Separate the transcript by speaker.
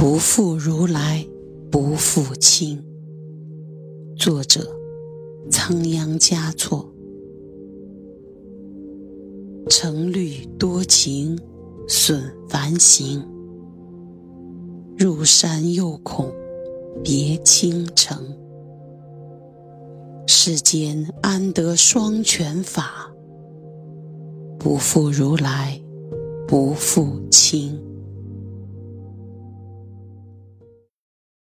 Speaker 1: 不负如来不负卿。作者：仓央嘉措。成虑多情损繁行，入山又恐别倾城。世间安得双全法？不负如来不负卿。